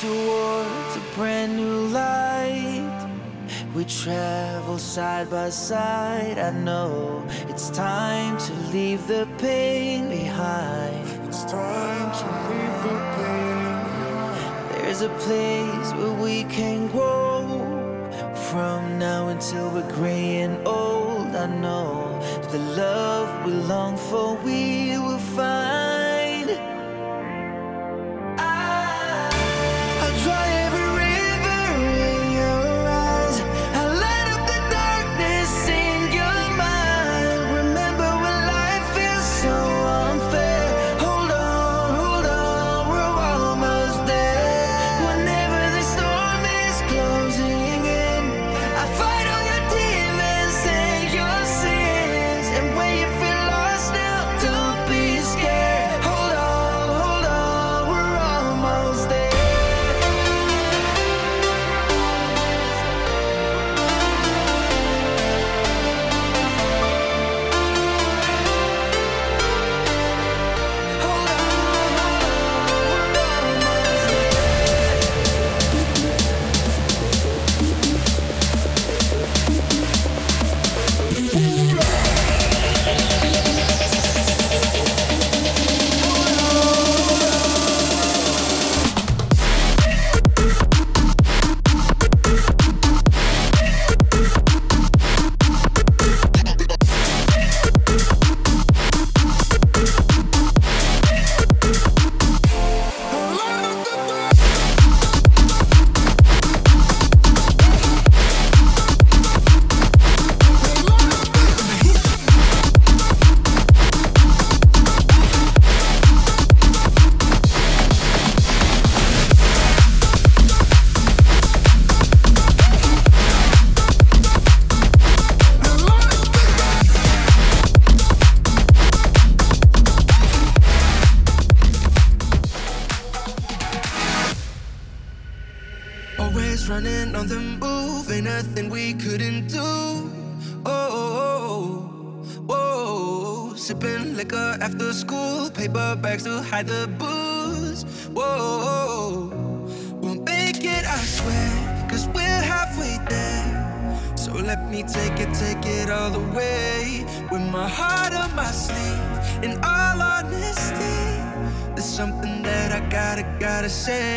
towards a brand new light. We travel side by side. I know it's time to leave the pain behind. It's time to leave the pain. Behind. There's a place where we can grow. From now until we're gray and old, I know the love we long for, we will find. the bags to hide the booze. Whoa, we'll make it, I swear, cause we're halfway there. So let me take it, take it all the way. With my heart on my sleeve, in all honesty, there's something that I gotta, gotta say.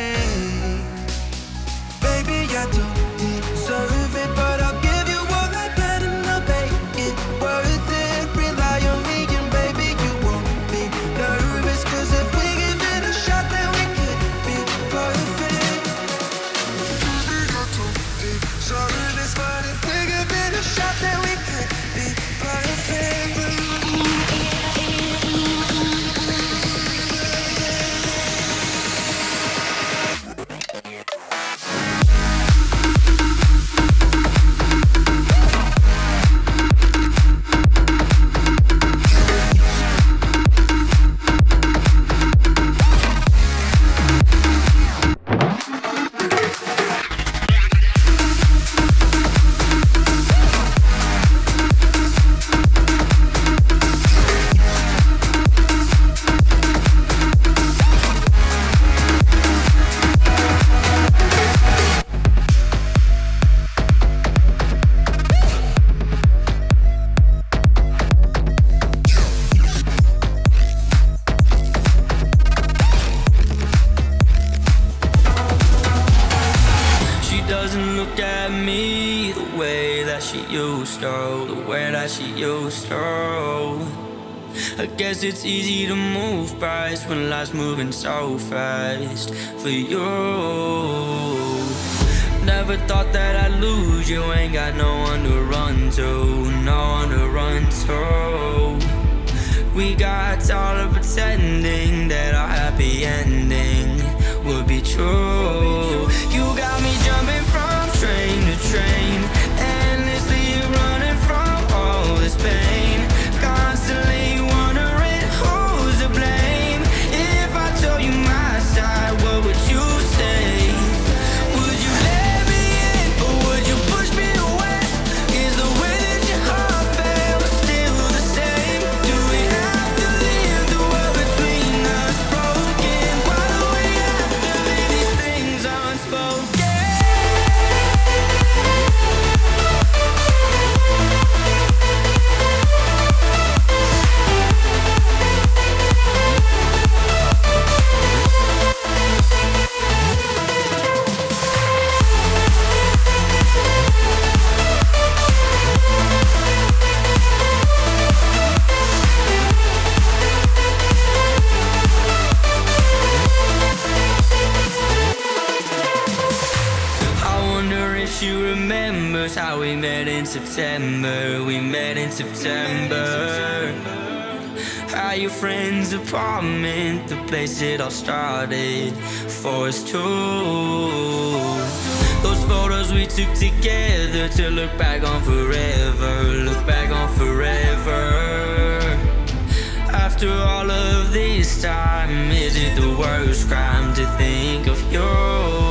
she used to, the way that she used to. I guess it's easy to move past when life's moving so fast for you. Never thought that I'd lose you, ain't got no one to run to, no one to run to. We got tired of pretending that our happy ending would be true. You got me jumping from train to train. spend it all started for us two. Those photos we took together to look back on forever, look back on forever. After all of this time, is it the worst crime to think of you?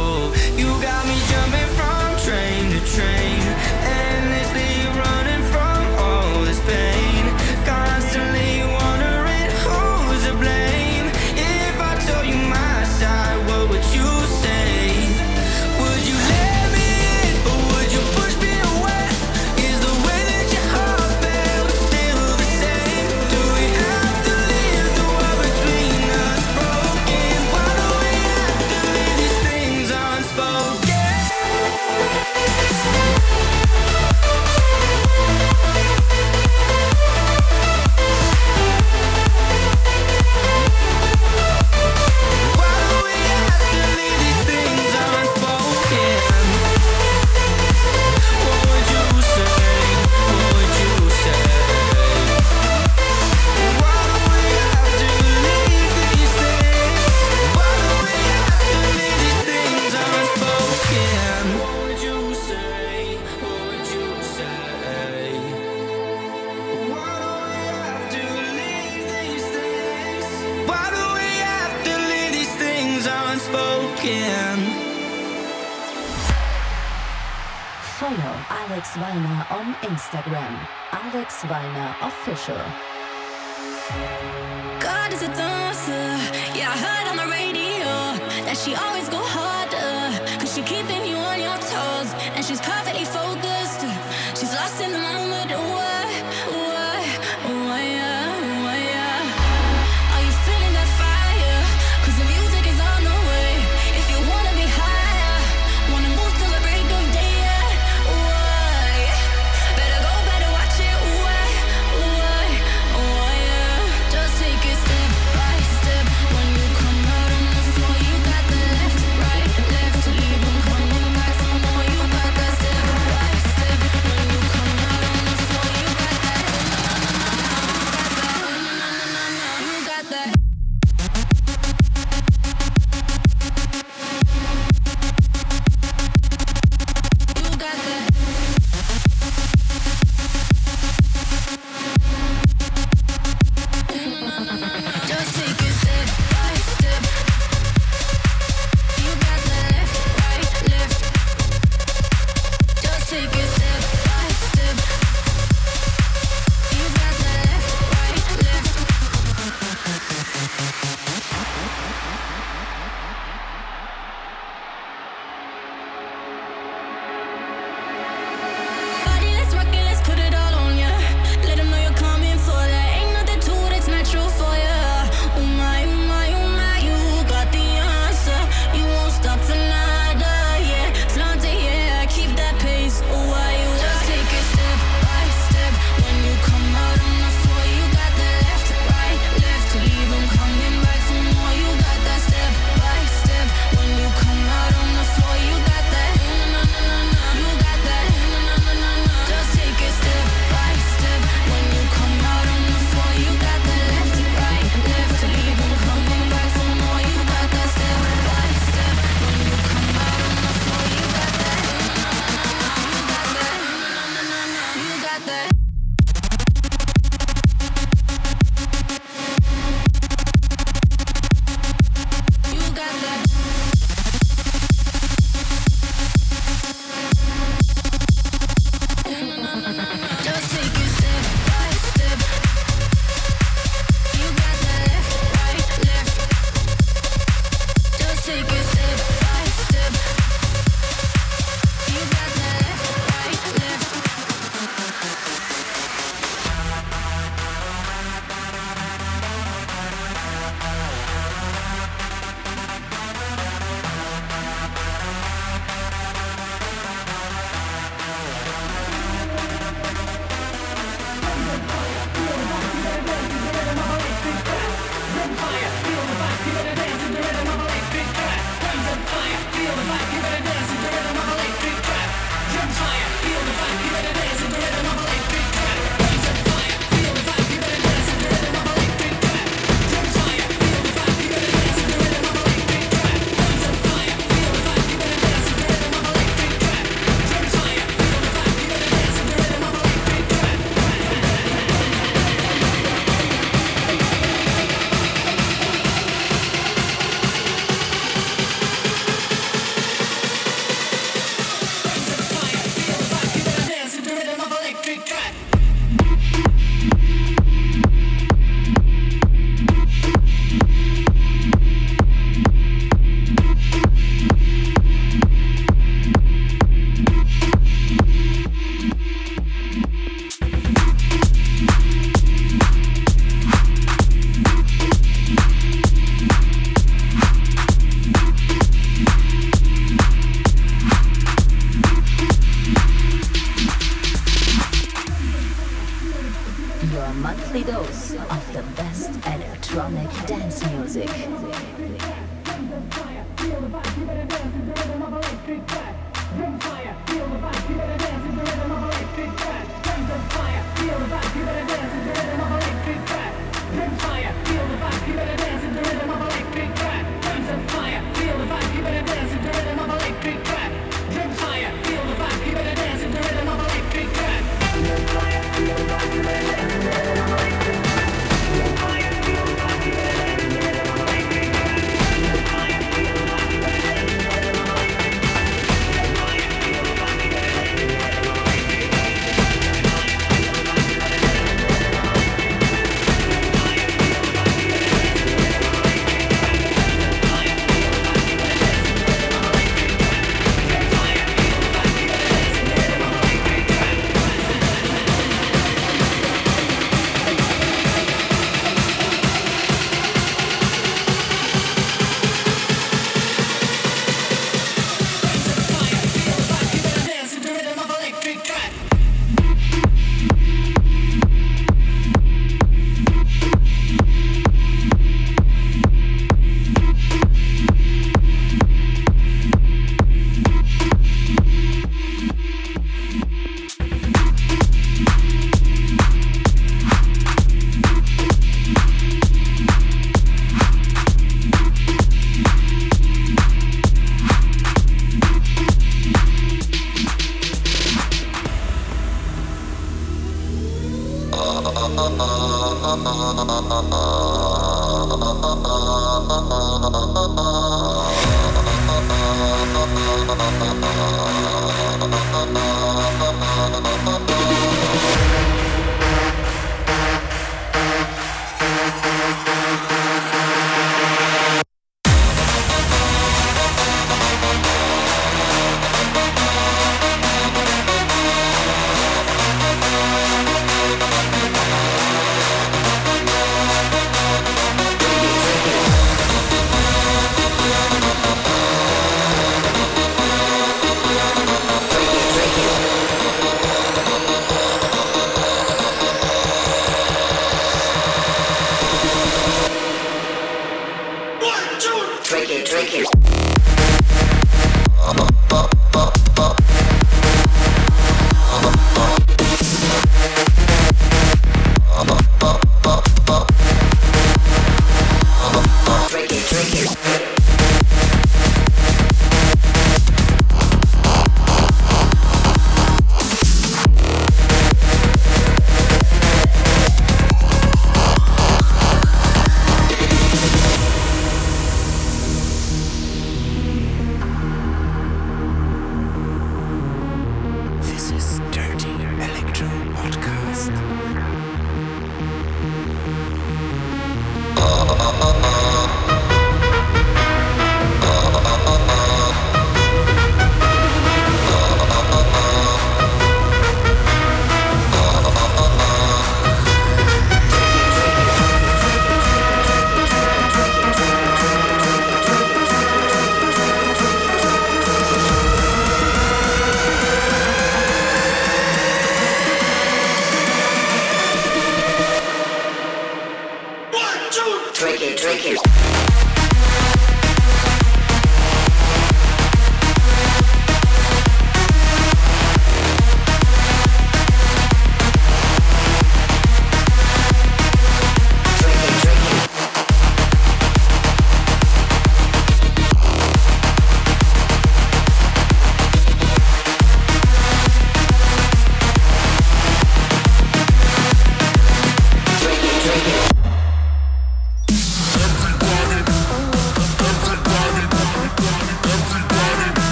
Weiner on Instagram. Alex Weiner Official. God is a dancer. Yeah, I heard on the radio that she always go harder. Cause she keep it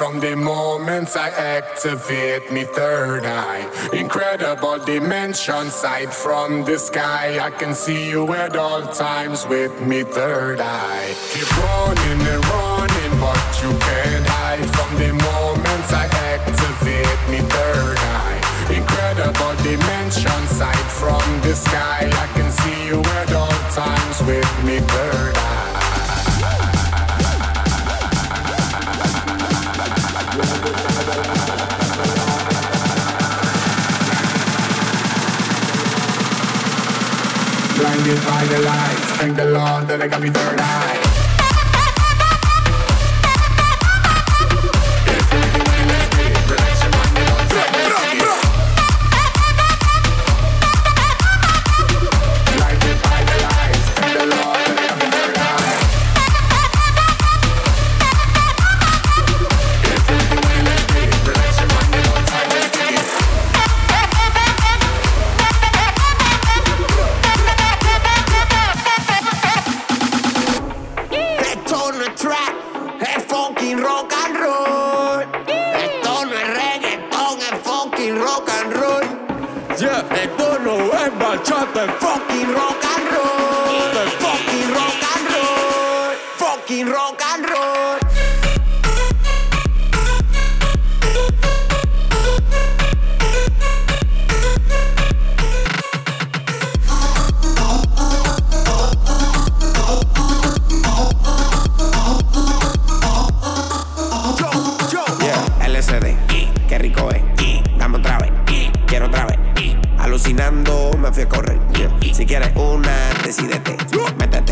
From the moments I activate me third eye, incredible dimension sight from the sky. I can see you at all times with me third eye. Keep running and running, but you can't hide from the moments I activate me third eye. Incredible dimension sight from the sky. I can see you at all times with me third eye. lights, thank the Lord that I got me third eye. rock and roll, fucking rock and roll, fucking rock and roll. Si quieres una, decidete. Métete